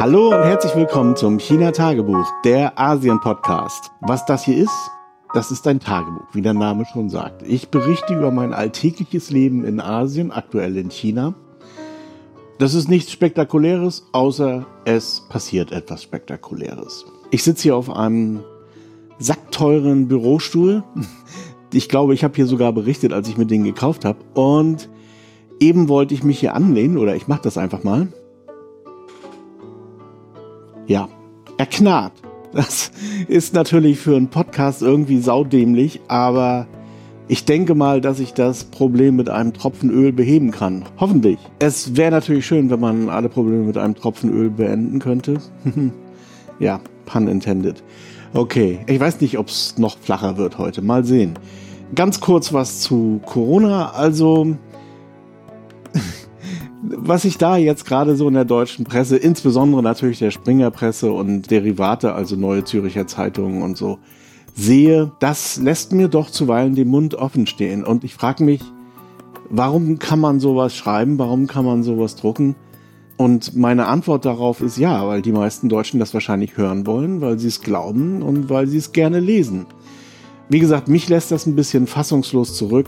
Hallo und herzlich willkommen zum China Tagebuch, der Asien Podcast. Was das hier ist, das ist ein Tagebuch, wie der Name schon sagt. Ich berichte über mein alltägliches Leben in Asien, aktuell in China. Das ist nichts Spektakuläres, außer es passiert etwas Spektakuläres. Ich sitze hier auf einem sackteuren Bürostuhl. Ich glaube, ich habe hier sogar berichtet, als ich mir den gekauft habe. Und eben wollte ich mich hier anlehnen, oder ich mache das einfach mal. Ja, er knarrt. Das ist natürlich für einen Podcast irgendwie saudämlich, aber ich denke mal, dass ich das Problem mit einem Tropfen Öl beheben kann. Hoffentlich. Es wäre natürlich schön, wenn man alle Probleme mit einem Tropfen Öl beenden könnte. ja, pun intended. Okay, ich weiß nicht, ob es noch flacher wird heute. Mal sehen. Ganz kurz was zu Corona. Also, was ich da jetzt gerade so in der deutschen Presse, insbesondere natürlich der Springerpresse und Derivate, also Neue Züricher Zeitungen und so, sehe, das lässt mir doch zuweilen den Mund offen stehen. Und ich frage mich, warum kann man sowas schreiben? Warum kann man sowas drucken? Und meine Antwort darauf ist ja, weil die meisten Deutschen das wahrscheinlich hören wollen, weil sie es glauben und weil sie es gerne lesen. Wie gesagt, mich lässt das ein bisschen fassungslos zurück.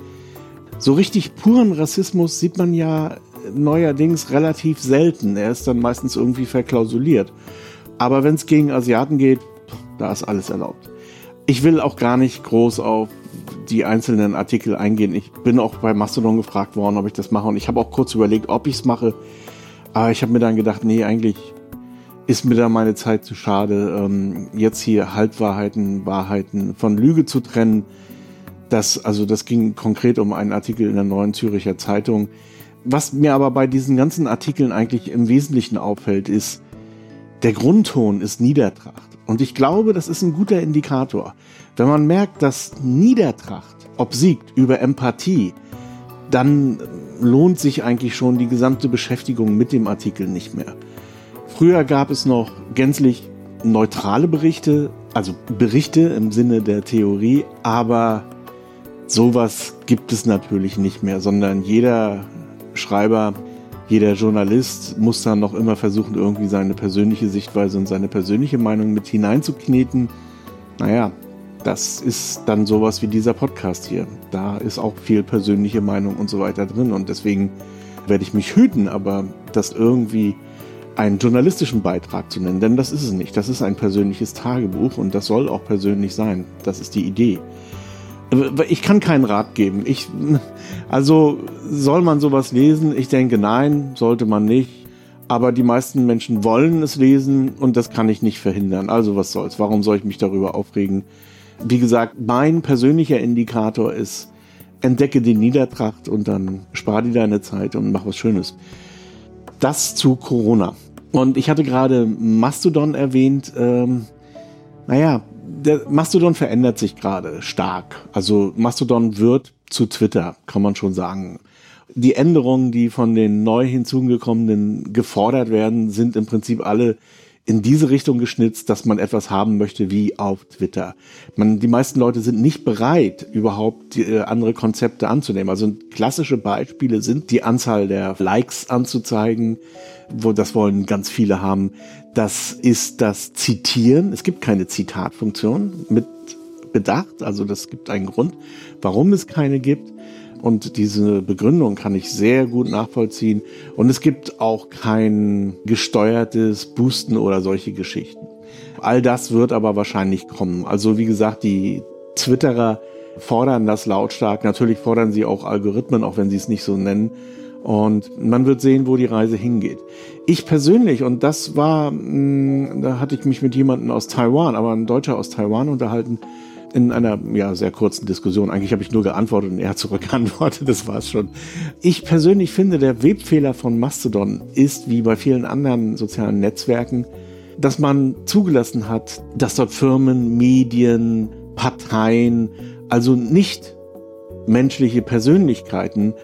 So richtig puren Rassismus sieht man ja neuerdings relativ selten. Er ist dann meistens irgendwie verklausuliert. Aber wenn es gegen Asiaten geht, da ist alles erlaubt. Ich will auch gar nicht groß auf die einzelnen Artikel eingehen. Ich bin auch bei Mastodon gefragt worden, ob ich das mache. Und ich habe auch kurz überlegt, ob ich es mache. Aber ich habe mir dann gedacht, nee, eigentlich ist mir da meine Zeit zu schade, ähm, jetzt hier Halbwahrheiten, Wahrheiten von Lüge zu trennen. Das, also das ging konkret um einen Artikel in der Neuen Züricher Zeitung. Was mir aber bei diesen ganzen Artikeln eigentlich im Wesentlichen auffällt, ist, der Grundton ist Niedertracht. Und ich glaube, das ist ein guter Indikator. Wenn man merkt, dass Niedertracht obsiegt über Empathie, dann lohnt sich eigentlich schon die gesamte Beschäftigung mit dem Artikel nicht mehr. Früher gab es noch gänzlich neutrale Berichte, also Berichte im Sinne der Theorie, aber sowas gibt es natürlich nicht mehr, sondern jeder Schreiber, jeder Journalist muss dann noch immer versuchen, irgendwie seine persönliche Sichtweise und seine persönliche Meinung mit hineinzukneten. Naja, das ist dann sowas wie dieser Podcast hier. Da ist auch viel persönliche Meinung und so weiter drin und deswegen werde ich mich hüten, aber das irgendwie einen journalistischen Beitrag zu nennen, denn das ist es nicht. Das ist ein persönliches Tagebuch und das soll auch persönlich sein. Das ist die Idee. Ich kann keinen Rat geben. Ich, also soll man sowas lesen? Ich denke, nein, sollte man nicht. Aber die meisten Menschen wollen es lesen und das kann ich nicht verhindern. Also was soll's? Warum soll ich mich darüber aufregen? Wie gesagt, mein persönlicher Indikator ist, entdecke die Niedertracht und dann spar dir deine Zeit und mach was Schönes. Das zu Corona. Und ich hatte gerade Mastodon erwähnt. Ähm, naja, der Mastodon verändert sich gerade stark. Also Mastodon wird zu Twitter, kann man schon sagen. Die Änderungen, die von den neu hinzugekommenen gefordert werden, sind im Prinzip alle in diese Richtung geschnitzt, dass man etwas haben möchte wie auf Twitter. Man, die meisten Leute sind nicht bereit, überhaupt äh, andere Konzepte anzunehmen. Also klassische Beispiele sind die Anzahl der Likes anzuzeigen, wo das wollen ganz viele haben. Das ist das Zitieren. Es gibt keine Zitatfunktion mit Bedacht. Also das gibt einen Grund, warum es keine gibt. Und diese Begründung kann ich sehr gut nachvollziehen. Und es gibt auch kein gesteuertes Boosten oder solche Geschichten. All das wird aber wahrscheinlich kommen. Also wie gesagt, die Twitterer fordern das lautstark. Natürlich fordern sie auch Algorithmen, auch wenn sie es nicht so nennen. Und man wird sehen, wo die Reise hingeht. Ich persönlich, und das war, mh, da hatte ich mich mit jemandem aus Taiwan, aber ein Deutscher aus Taiwan unterhalten, in einer ja, sehr kurzen Diskussion. Eigentlich habe ich nur geantwortet und er hat zurückgeantwortet, das war's schon. Ich persönlich finde, der Webfehler von Mastodon ist, wie bei vielen anderen sozialen Netzwerken, dass man zugelassen hat, dass dort Firmen, Medien, Parteien, also nicht menschliche Persönlichkeiten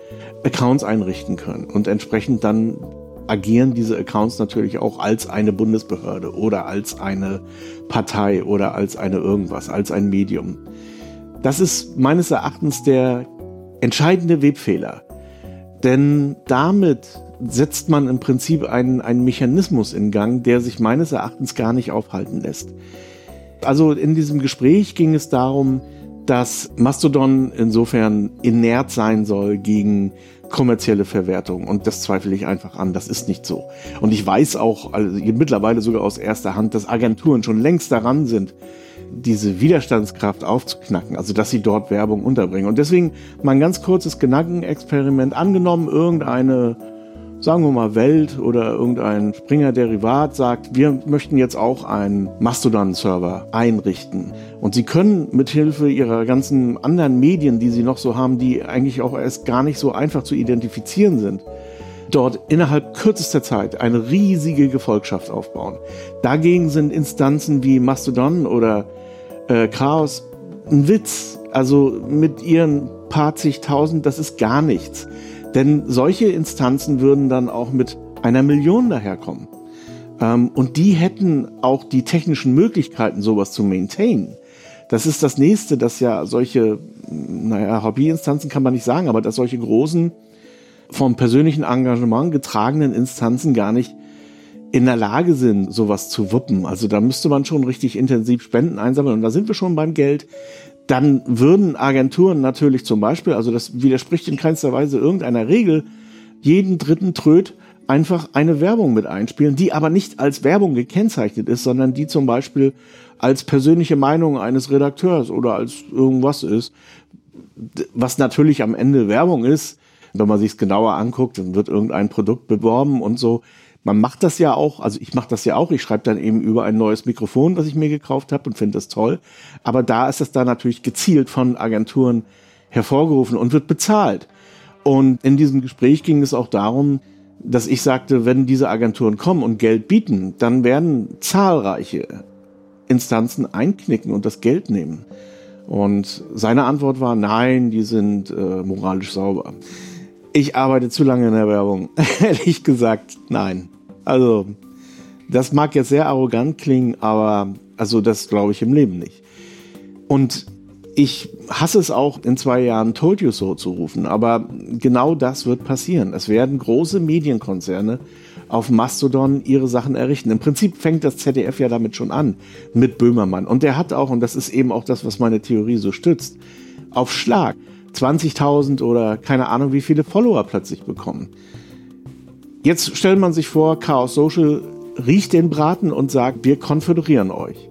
Accounts einrichten können und entsprechend dann agieren diese Accounts natürlich auch als eine Bundesbehörde oder als eine Partei oder als eine irgendwas, als ein Medium. Das ist meines Erachtens der entscheidende Webfehler. Denn damit setzt man im Prinzip einen, einen Mechanismus in Gang, der sich meines Erachtens gar nicht aufhalten lässt. Also in diesem Gespräch ging es darum, dass Mastodon insofern inert sein soll gegen kommerzielle Verwertung. Und das zweifle ich einfach an. Das ist nicht so. Und ich weiß auch also mittlerweile sogar aus erster Hand, dass Agenturen schon längst daran sind, diese Widerstandskraft aufzuknacken, also dass sie dort Werbung unterbringen. Und deswegen mal ein ganz kurzes Gedankenexperiment angenommen, irgendeine sagen wir mal Welt oder irgendein Springer-Derivat sagt, wir möchten jetzt auch einen Mastodon-Server einrichten. Und sie können mithilfe ihrer ganzen anderen Medien, die sie noch so haben, die eigentlich auch erst gar nicht so einfach zu identifizieren sind, dort innerhalb kürzester Zeit eine riesige Gefolgschaft aufbauen. Dagegen sind Instanzen wie Mastodon oder äh, Chaos ein Witz. Also mit ihren paar zigtausend, das ist gar nichts. Denn solche Instanzen würden dann auch mit einer Million daherkommen. Ähm, und die hätten auch die technischen Möglichkeiten, sowas zu maintainen. Das ist das nächste, dass ja solche, naja, Hobbyinstanzen kann man nicht sagen, aber dass solche großen, vom persönlichen Engagement getragenen Instanzen gar nicht in der Lage sind, sowas zu wuppen. Also da müsste man schon richtig intensiv Spenden einsammeln. Und da sind wir schon beim Geld dann würden Agenturen natürlich zum Beispiel, also das widerspricht in keinster Weise irgendeiner Regel, jeden dritten Tröd einfach eine Werbung mit einspielen, die aber nicht als Werbung gekennzeichnet ist, sondern die zum Beispiel als persönliche Meinung eines Redakteurs oder als irgendwas ist, was natürlich am Ende Werbung ist. Wenn man sich es genauer anguckt, dann wird irgendein Produkt beworben und so man macht das ja auch, also ich mache das ja auch, ich schreibe dann eben über ein neues Mikrofon, was ich mir gekauft habe und finde das toll. Aber da ist es dann natürlich gezielt von Agenturen hervorgerufen und wird bezahlt. Und in diesem Gespräch ging es auch darum, dass ich sagte, wenn diese Agenturen kommen und Geld bieten, dann werden zahlreiche Instanzen einknicken und das Geld nehmen. Und seine Antwort war, nein, die sind äh, moralisch sauber. Ich arbeite zu lange in der Werbung. Ehrlich gesagt, nein. Also, das mag jetzt sehr arrogant klingen, aber also das glaube ich im Leben nicht. Und ich hasse es auch, in zwei Jahren Told You So zu rufen, aber genau das wird passieren. Es werden große Medienkonzerne auf Mastodon ihre Sachen errichten. Im Prinzip fängt das ZDF ja damit schon an, mit Böhmermann. Und der hat auch, und das ist eben auch das, was meine Theorie so stützt, auf Schlag 20.000 oder keine Ahnung wie viele Follower plötzlich bekommen. Jetzt stellt man sich vor, Chaos Social riecht den Braten und sagt, wir konföderieren euch.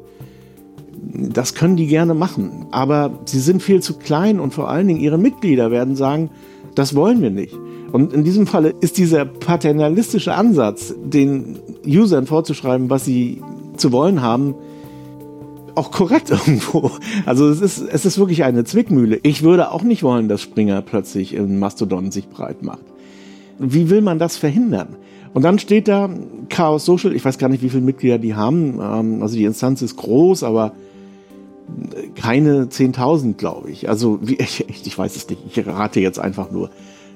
Das können die gerne machen, aber sie sind viel zu klein und vor allen Dingen ihre Mitglieder werden sagen, das wollen wir nicht. Und in diesem Falle ist dieser paternalistische Ansatz, den Usern vorzuschreiben, was sie zu wollen haben, auch korrekt irgendwo. Also es ist, es ist wirklich eine Zwickmühle. Ich würde auch nicht wollen, dass Springer plötzlich in Mastodon sich breit macht. Wie will man das verhindern? Und dann steht da Chaos Social, ich weiß gar nicht, wie viele Mitglieder die haben. Ähm, also die Instanz ist groß, aber keine 10.000, glaube ich. Also wie, ich, ich weiß es nicht, ich rate jetzt einfach nur.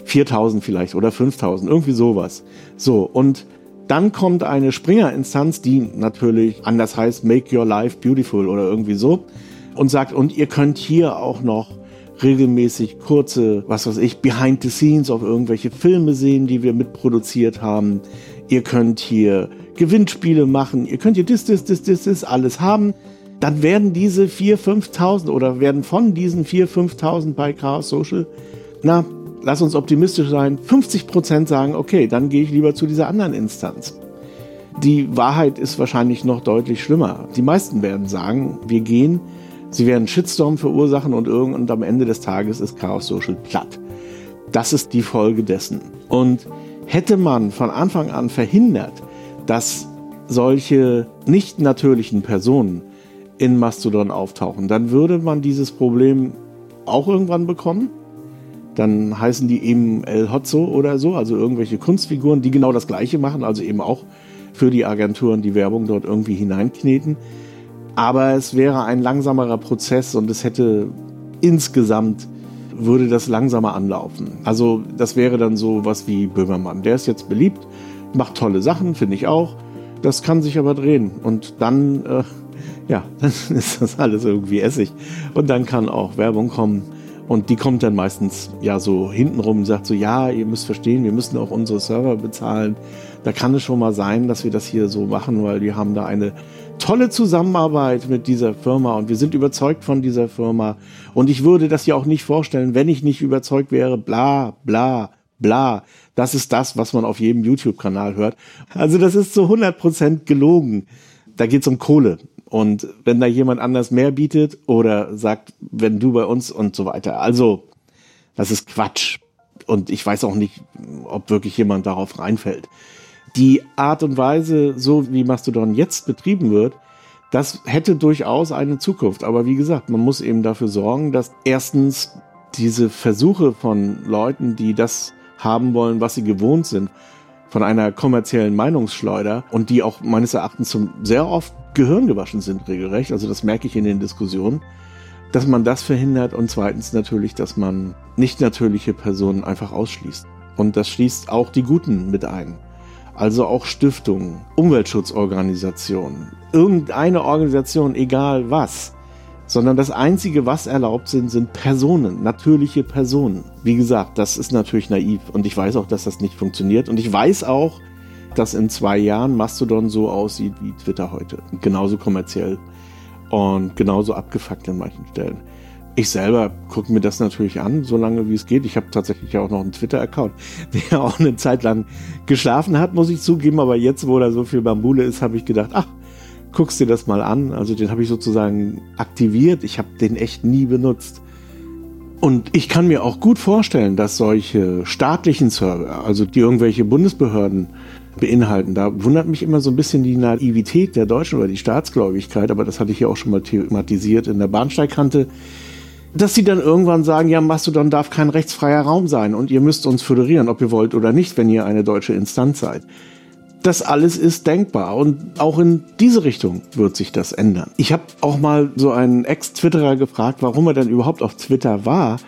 4.000 vielleicht oder 5.000, irgendwie sowas. So, und dann kommt eine Springer-Instanz, die natürlich anders heißt Make Your Life Beautiful oder irgendwie so und sagt, und ihr könnt hier auch noch regelmäßig kurze, was weiß ich, Behind the Scenes auf irgendwelche Filme sehen, die wir mitproduziert haben. Ihr könnt hier Gewinnspiele machen, ihr könnt hier das, das, das, das, das alles haben. Dann werden diese 4.000, 5.000 oder werden von diesen 4.000, 5.000 bei Chaos Social, na, lass uns optimistisch sein, 50 Prozent sagen, okay, dann gehe ich lieber zu dieser anderen Instanz. Die Wahrheit ist wahrscheinlich noch deutlich schlimmer. Die meisten werden sagen, wir gehen Sie werden Shitstorm verursachen und irgend am Ende des Tages ist Chaos Social platt. Das ist die Folge dessen. Und hätte man von Anfang an verhindert, dass solche nicht natürlichen Personen in Mastodon auftauchen, dann würde man dieses Problem auch irgendwann bekommen. Dann heißen die eben El Hotzo oder so, also irgendwelche Kunstfiguren, die genau das Gleiche machen, also eben auch für die Agenturen die Werbung dort irgendwie hineinkneten. Aber es wäre ein langsamerer Prozess und es hätte insgesamt würde das langsamer anlaufen. Also das wäre dann so was wie Böhmermann. Der ist jetzt beliebt, macht tolle Sachen, finde ich auch. Das kann sich aber drehen und dann, äh, ja, dann ist das alles irgendwie Essig und dann kann auch Werbung kommen Und die kommt dann meistens ja so hintenrum und sagt so, ja, ihr müsst verstehen, wir müssen auch unsere Server bezahlen. Da kann es schon mal sein, dass wir das hier so machen, weil wir haben da eine tolle Zusammenarbeit mit dieser Firma und wir sind überzeugt von dieser Firma. Und ich würde das ja auch nicht vorstellen, wenn ich nicht überzeugt wäre, bla, bla, bla. Das ist das, was man auf jedem YouTube-Kanal hört. Also das ist zu 100% gelogen. Da geht es um Kohle. Und wenn da jemand anders mehr bietet oder sagt, wenn du bei uns und so weiter. Also, das ist Quatsch. Und ich weiß auch nicht, ob wirklich jemand darauf reinfällt. Die Art und Weise, so wie Mastodon jetzt betrieben wird, das hätte durchaus eine Zukunft. Aber wie gesagt, man muss eben dafür sorgen, dass erstens diese Versuche von Leuten, die das haben wollen, was sie gewohnt sind, von einer kommerziellen Meinungsschleuder und die auch meines Erachtens zum sehr oft Gehirn gewaschen sind, regelrecht. Also das merke ich in den Diskussionen, dass man das verhindert und zweitens natürlich, dass man nicht natürliche Personen einfach ausschließt. Und das schließt auch die Guten mit ein. Also auch Stiftungen, Umweltschutzorganisationen, irgendeine Organisation, egal was, sondern das Einzige, was erlaubt sind, sind Personen, natürliche Personen. Wie gesagt, das ist natürlich naiv und ich weiß auch, dass das nicht funktioniert und ich weiß auch, dass in zwei Jahren Mastodon so aussieht wie Twitter heute. Genauso kommerziell und genauso abgefuckt an manchen Stellen. Ich selber gucke mir das natürlich an, so lange wie es geht. Ich habe tatsächlich auch noch einen Twitter-Account, der auch eine Zeit lang geschlafen hat, muss ich zugeben. Aber jetzt, wo da so viel Bambule ist, habe ich gedacht, ach, guckst dir das mal an. Also den habe ich sozusagen aktiviert. Ich habe den echt nie benutzt. Und ich kann mir auch gut vorstellen, dass solche staatlichen Server, also die irgendwelche Bundesbehörden beinhalten, da wundert mich immer so ein bisschen die Naivität der Deutschen oder die Staatsgläubigkeit, aber das hatte ich ja auch schon mal thematisiert in der Bahnsteigkante, dass sie dann irgendwann sagen, ja, Mastodon darf kein rechtsfreier Raum sein und ihr müsst uns föderieren, ob ihr wollt oder nicht, wenn ihr eine deutsche Instanz seid. Das alles ist denkbar und auch in diese Richtung wird sich das ändern. Ich habe auch mal so einen Ex-Twitterer gefragt, warum er denn überhaupt auf Twitter war,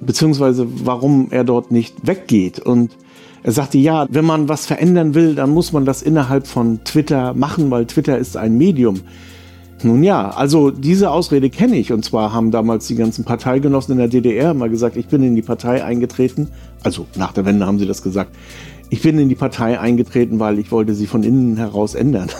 beziehungsweise warum er dort nicht weggeht. Und er sagte, ja, wenn man was verändern will, dann muss man das innerhalb von Twitter machen, weil Twitter ist ein Medium. Nun ja, also diese Ausrede kenne ich. Und zwar haben damals die ganzen Parteigenossen in der DDR mal gesagt, ich bin in die Partei eingetreten. Also nach der Wende haben sie das gesagt ich bin in die Partei eingetreten, weil ich wollte sie von innen heraus ändern.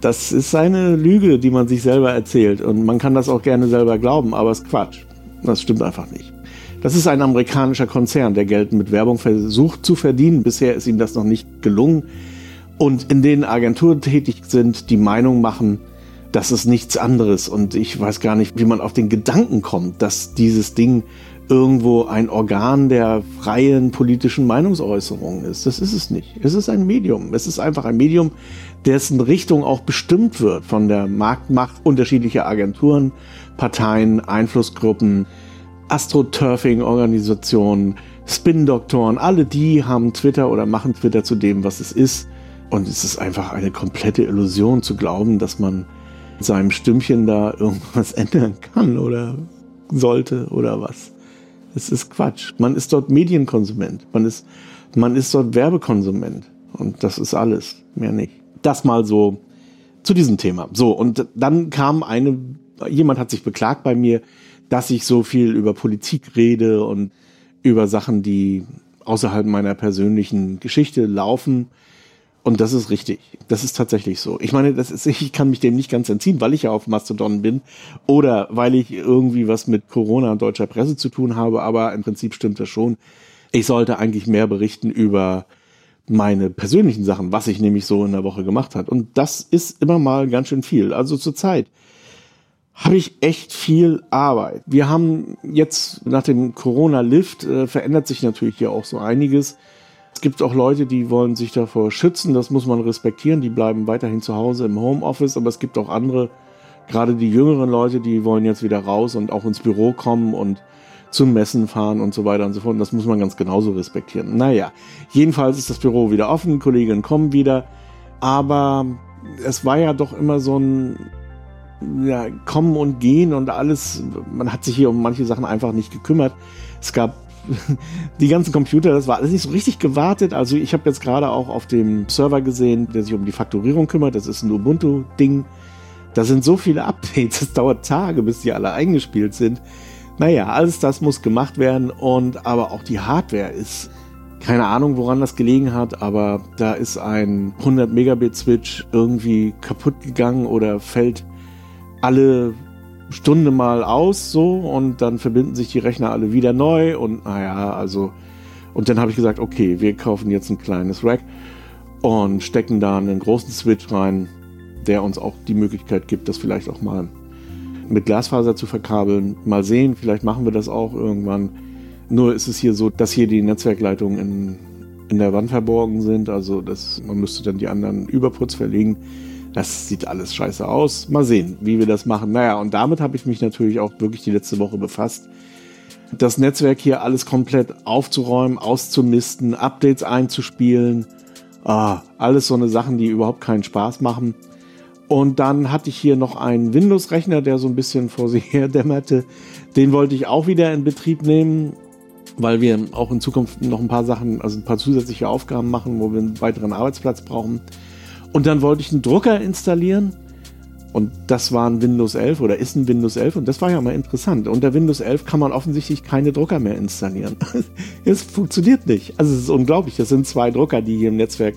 Das ist eine Lüge, die man sich selber erzählt. Und man kann das auch gerne selber glauben, aber es ist Quatsch. Das stimmt einfach nicht. Das ist ein amerikanischer Konzern, der Geld mit Werbung versucht zu verdienen. Bisher ist ihm das noch nicht gelungen. Und in denen Agenturen tätig sind, die Meinung machen, das ist nichts anderes. Und ich weiß gar nicht, wie man auf den Gedanken kommt, dass dieses Ding irgendwo ein Organ der freien politischen Meinungsäußerung ist. Das ist es nicht. Es ist ein Medium. Es ist einfach ein Medium, dessen Richtung auch bestimmt wird von der Marktmacht unterschiedlicher Agenturen, Parteien, Einflussgruppen, Astroturfing-Organisationen, Spin-Doktoren. Alle die haben Twitter oder machen Twitter zu dem, was es ist. Und es ist einfach eine komplette Illusion zu glauben, dass man seinem Stimmchen da irgendwas ändern kann oder sollte oder was. Es ist Quatsch. Man ist dort Medienkonsument. Man ist, man ist dort Werbekonsument. Und das ist alles. Mehr nicht. Das mal so zu diesem Thema. So. Und dann kam eine, jemand hat sich beklagt bei mir, dass ich so viel über Politik rede und über Sachen, die außerhalb meiner persönlichen Geschichte laufen. Und das ist richtig. Das ist tatsächlich so. Ich meine, das ist, ich kann mich dem nicht ganz entziehen, weil ich ja auf Mastodon bin oder weil ich irgendwie was mit Corona und deutscher Presse zu tun habe. Aber im Prinzip stimmt das schon. Ich sollte eigentlich mehr berichten über meine persönlichen Sachen, was ich nämlich so in der Woche gemacht hat. Und das ist immer mal ganz schön viel. Also zur Zeit habe ich echt viel Arbeit. Wir haben jetzt nach dem Corona-Lift äh, verändert sich natürlich hier auch so einiges. Gibt auch Leute, die wollen sich davor schützen, das muss man respektieren, die bleiben weiterhin zu Hause im Homeoffice, aber es gibt auch andere, gerade die jüngeren Leute, die wollen jetzt wieder raus und auch ins Büro kommen und zum Messen fahren und so weiter und so fort. Und das muss man ganz genauso respektieren. Naja, jedenfalls ist das Büro wieder offen, Kolleginnen kommen wieder, aber es war ja doch immer so ein ja, Kommen und Gehen und alles. Man hat sich hier um manche Sachen einfach nicht gekümmert. Es gab die ganzen Computer, das war alles nicht so richtig gewartet. Also ich habe jetzt gerade auch auf dem Server gesehen, der sich um die Faktorierung kümmert. Das ist ein Ubuntu-Ding. Da sind so viele Updates, es dauert Tage, bis die alle eingespielt sind. Naja, alles das muss gemacht werden und aber auch die Hardware ist keine Ahnung, woran das gelegen hat, aber da ist ein 100 Megabit Switch irgendwie kaputt gegangen oder fällt alle Stunde mal aus so und dann verbinden sich die Rechner alle wieder neu und naja, also und dann habe ich gesagt, okay, wir kaufen jetzt ein kleines Rack und stecken da einen großen Switch rein, der uns auch die Möglichkeit gibt, das vielleicht auch mal mit Glasfaser zu verkabeln. Mal sehen, vielleicht machen wir das auch irgendwann. Nur ist es hier so, dass hier die Netzwerkleitungen in, in der Wand verborgen sind. Also das, man müsste dann die anderen Überputz verlegen. Das sieht alles scheiße aus. Mal sehen, wie wir das machen. Naja, und damit habe ich mich natürlich auch wirklich die letzte Woche befasst. Das Netzwerk hier alles komplett aufzuräumen, auszumisten, Updates einzuspielen. Ah, alles so eine Sachen, die überhaupt keinen Spaß machen. Und dann hatte ich hier noch einen Windows-Rechner, der so ein bisschen vor sich her dämmerte. Den wollte ich auch wieder in Betrieb nehmen, weil wir auch in Zukunft noch ein paar Sachen, also ein paar zusätzliche Aufgaben machen, wo wir einen weiteren Arbeitsplatz brauchen. Und dann wollte ich einen Drucker installieren. Und das war ein Windows 11 oder ist ein Windows 11 und das war ja mal interessant. Unter Windows 11 kann man offensichtlich keine Drucker mehr installieren. es funktioniert nicht. Also es ist unglaublich. Das sind zwei Drucker, die hier im Netzwerk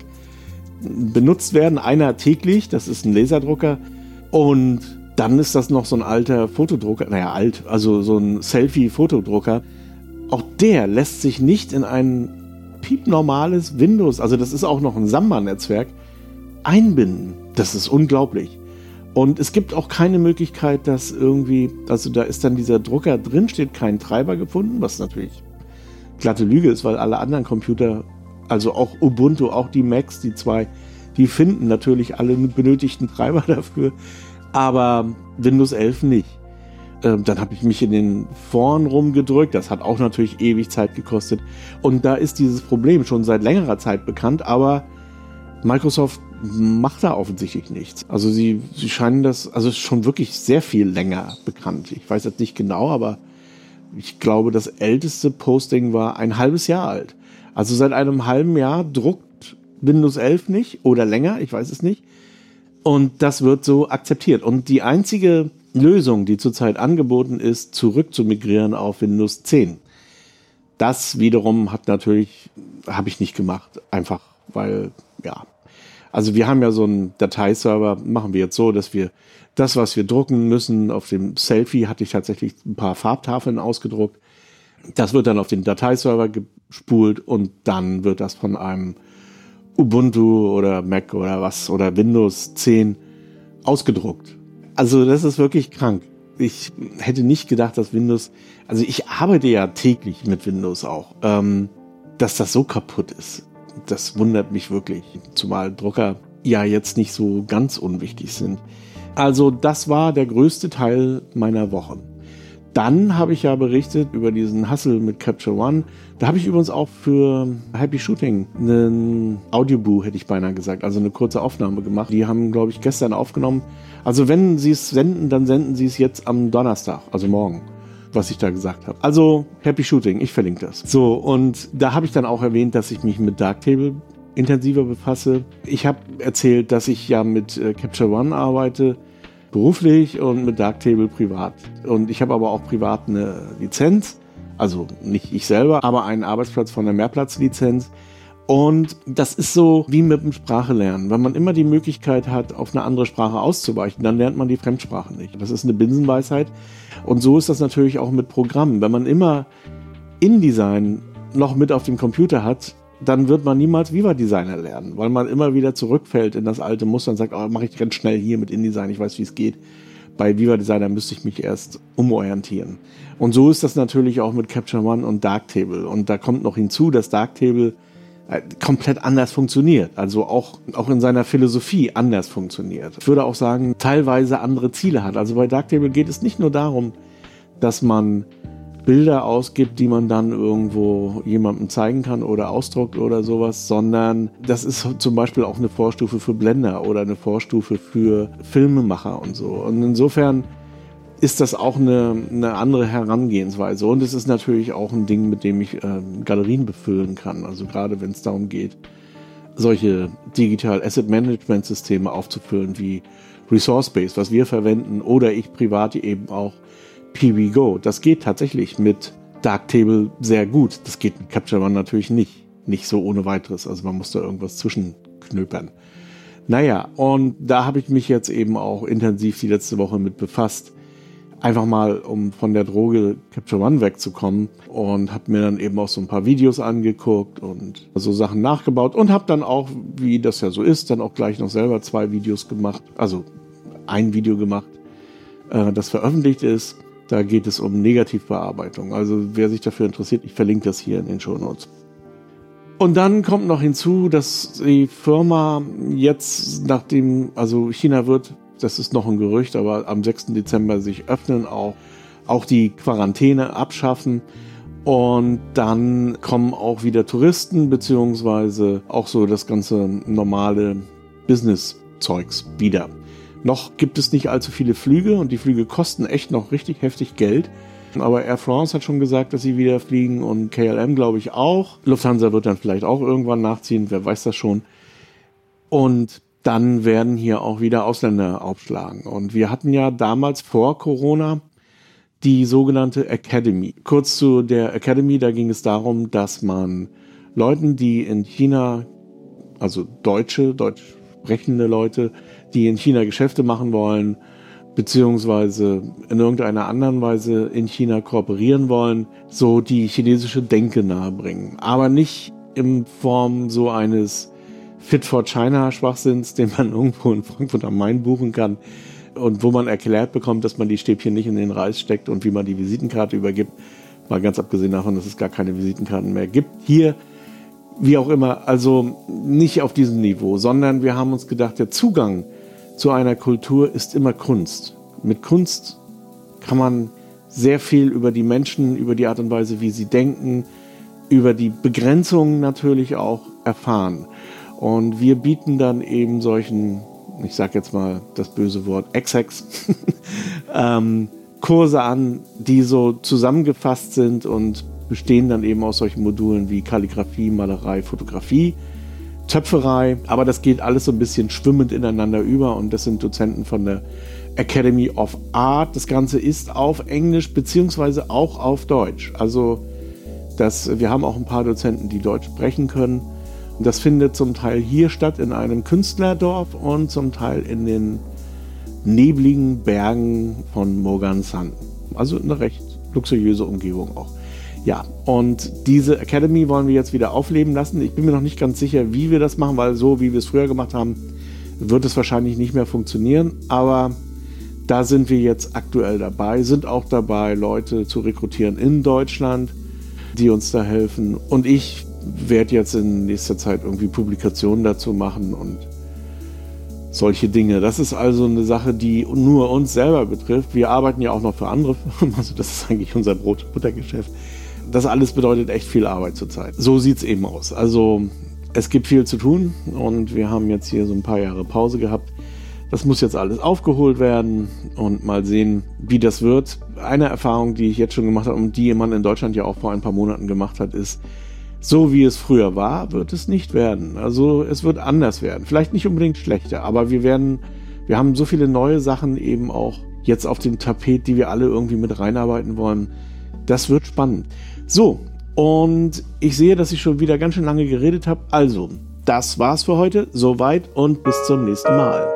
benutzt werden. Einer täglich, das ist ein Laserdrucker. Und dann ist das noch so ein alter Fotodrucker, naja, alt, also so ein Selfie-Fotodrucker. Auch der lässt sich nicht in ein piepnormales Windows, also das ist auch noch ein Samba-Netzwerk, einbinden. Das ist unglaublich. Und es gibt auch keine Möglichkeit, dass irgendwie, also da ist dann dieser Drucker drin, steht kein Treiber gefunden, was natürlich glatte Lüge ist, weil alle anderen Computer, also auch Ubuntu, auch die Macs, die zwei, die finden natürlich alle benötigten Treiber dafür, aber Windows 11 nicht. Ähm, dann habe ich mich in den Foren rumgedrückt. Das hat auch natürlich ewig Zeit gekostet. Und da ist dieses Problem schon seit längerer Zeit bekannt, aber Microsoft macht da offensichtlich nichts. Also sie, sie scheinen das, also schon wirklich sehr viel länger bekannt. Ich weiß jetzt nicht genau, aber ich glaube, das älteste Posting war ein halbes Jahr alt. Also seit einem halben Jahr druckt Windows 11 nicht oder länger, ich weiß es nicht. Und das wird so akzeptiert. Und die einzige Lösung, die zurzeit angeboten ist, zurück zu migrieren auf Windows 10. Das wiederum hat natürlich, habe ich nicht gemacht, einfach weil, ja, also wir haben ja so einen Dateiserver, machen wir jetzt so, dass wir das, was wir drucken müssen, auf dem Selfie hatte ich tatsächlich ein paar Farbtafeln ausgedruckt. Das wird dann auf den Dateiserver gespult und dann wird das von einem Ubuntu oder Mac oder was oder Windows 10 ausgedruckt. Also das ist wirklich krank. Ich hätte nicht gedacht, dass Windows, also ich arbeite ja täglich mit Windows auch, ähm, dass das so kaputt ist das wundert mich wirklich, zumal Drucker ja jetzt nicht so ganz unwichtig sind. Also das war der größte Teil meiner Woche. Dann habe ich ja berichtet über diesen Hustle mit Capture One. Da habe ich übrigens auch für Happy Shooting einen Audioboo, hätte ich beinahe gesagt, also eine kurze Aufnahme gemacht. Die haben, glaube ich, gestern aufgenommen. Also wenn sie es senden, dann senden sie es jetzt am Donnerstag, also morgen was ich da gesagt habe. Also Happy Shooting, ich verlinke das. So, und da habe ich dann auch erwähnt, dass ich mich mit Darktable intensiver befasse. Ich habe erzählt, dass ich ja mit äh, Capture One arbeite, beruflich und mit Darktable privat. Und ich habe aber auch privat eine Lizenz, also nicht ich selber, aber einen Arbeitsplatz von der Mehrplatzlizenz. Und das ist so wie mit dem Sprachelernen. Wenn man immer die Möglichkeit hat, auf eine andere Sprache auszuweichen, dann lernt man die Fremdsprache nicht. Das ist eine Binsenweisheit. Und so ist das natürlich auch mit Programmen. Wenn man immer InDesign noch mit auf dem Computer hat, dann wird man niemals Viva Designer lernen, weil man immer wieder zurückfällt in das alte Muster und sagt, oh, mache ich ganz schnell hier mit InDesign, ich weiß, wie es geht. Bei Viva Designer müsste ich mich erst umorientieren. Und so ist das natürlich auch mit Capture One und Darktable. Und da kommt noch hinzu, dass Darktable komplett anders funktioniert. Also auch, auch in seiner Philosophie anders funktioniert. Ich würde auch sagen, teilweise andere Ziele hat. Also bei Darktable geht es nicht nur darum, dass man Bilder ausgibt, die man dann irgendwo jemandem zeigen kann oder ausdruckt oder sowas, sondern das ist zum Beispiel auch eine Vorstufe für Blender oder eine Vorstufe für Filmemacher und so. Und insofern ist das auch eine, eine andere Herangehensweise. Und es ist natürlich auch ein Ding, mit dem ich äh, Galerien befüllen kann. Also gerade wenn es darum geht, solche Digital Asset Management Systeme aufzufüllen wie Resource Base, was wir verwenden, oder ich privat eben auch PWGo. Das geht tatsächlich mit Darktable sehr gut. Das geht mit Capture One natürlich nicht. Nicht so ohne weiteres. Also man muss da irgendwas zwischenknöpern. Naja, und da habe ich mich jetzt eben auch intensiv die letzte Woche mit befasst. Einfach mal, um von der Droge Capture One wegzukommen und habe mir dann eben auch so ein paar Videos angeguckt und so Sachen nachgebaut und habe dann auch, wie das ja so ist, dann auch gleich noch selber zwei Videos gemacht, also ein Video gemacht, äh, das veröffentlicht ist. Da geht es um Negativbearbeitung. Also wer sich dafür interessiert, ich verlinke das hier in den Show Notes. Und dann kommt noch hinzu, dass die Firma jetzt, nachdem, also China wird, das ist noch ein Gerücht, aber am 6. Dezember sich öffnen, auch, auch die Quarantäne abschaffen. Und dann kommen auch wieder Touristen, beziehungsweise auch so das ganze normale Business-Zeugs wieder. Noch gibt es nicht allzu viele Flüge und die Flüge kosten echt noch richtig heftig Geld. Aber Air France hat schon gesagt, dass sie wieder fliegen und KLM glaube ich auch. Lufthansa wird dann vielleicht auch irgendwann nachziehen, wer weiß das schon. Und dann werden hier auch wieder Ausländer aufschlagen. Und wir hatten ja damals vor Corona die sogenannte Academy. Kurz zu der Academy, da ging es darum, dass man Leuten, die in China, also Deutsche, deutsch sprechende Leute, die in China Geschäfte machen wollen, beziehungsweise in irgendeiner anderen Weise in China kooperieren wollen, so die chinesische Denke nahebringen. Aber nicht in Form so eines Fit for China Schwachsinns, den man irgendwo in Frankfurt am Main buchen kann und wo man erklärt bekommt, dass man die Stäbchen nicht in den Reis steckt und wie man die Visitenkarte übergibt. Mal ganz abgesehen davon, dass es gar keine Visitenkarten mehr gibt. Hier, wie auch immer, also nicht auf diesem Niveau, sondern wir haben uns gedacht, der Zugang zu einer Kultur ist immer Kunst. Mit Kunst kann man sehr viel über die Menschen, über die Art und Weise, wie sie denken, über die Begrenzungen natürlich auch erfahren. Und wir bieten dann eben solchen, ich sage jetzt mal das böse Wort, Exex, ähm, Kurse an, die so zusammengefasst sind und bestehen dann eben aus solchen Modulen wie Kalligrafie, Malerei, Fotografie Töpferei, aber das geht alles so ein bisschen schwimmend ineinander über und das sind Dozenten von der Academy of Art. Das Ganze ist auf Englisch beziehungsweise auch auf Deutsch. Also das, wir haben auch ein paar Dozenten, die Deutsch sprechen können. Das findet zum Teil hier statt in einem Künstlerdorf und zum Teil in den nebligen Bergen von Morgansan. Also eine recht luxuriöse Umgebung auch. Ja, und diese Academy wollen wir jetzt wieder aufleben lassen. Ich bin mir noch nicht ganz sicher, wie wir das machen, weil so wie wir es früher gemacht haben, wird es wahrscheinlich nicht mehr funktionieren. Aber da sind wir jetzt aktuell dabei, sind auch dabei, Leute zu rekrutieren in Deutschland, die uns da helfen. Und ich werde jetzt in nächster Zeit irgendwie Publikationen dazu machen und solche Dinge. Das ist also eine Sache, die nur uns selber betrifft. Wir arbeiten ja auch noch für andere Firmen, also das ist eigentlich unser Brot- und Buttergeschäft das alles bedeutet echt viel Arbeit zurzeit. So sieht es eben aus. Also es gibt viel zu tun und wir haben jetzt hier so ein paar Jahre Pause gehabt. Das muss jetzt alles aufgeholt werden und mal sehen, wie das wird. Eine Erfahrung, die ich jetzt schon gemacht habe und die man in Deutschland ja auch vor ein paar Monaten gemacht hat, ist, so wie es früher war, wird es nicht werden. Also es wird anders werden. Vielleicht nicht unbedingt schlechter, aber wir werden, wir haben so viele neue Sachen eben auch jetzt auf dem Tapet, die wir alle irgendwie mit reinarbeiten wollen. Das wird spannend. So, und ich sehe, dass ich schon wieder ganz schön lange geredet habe. Also, das war's für heute. Soweit und bis zum nächsten Mal.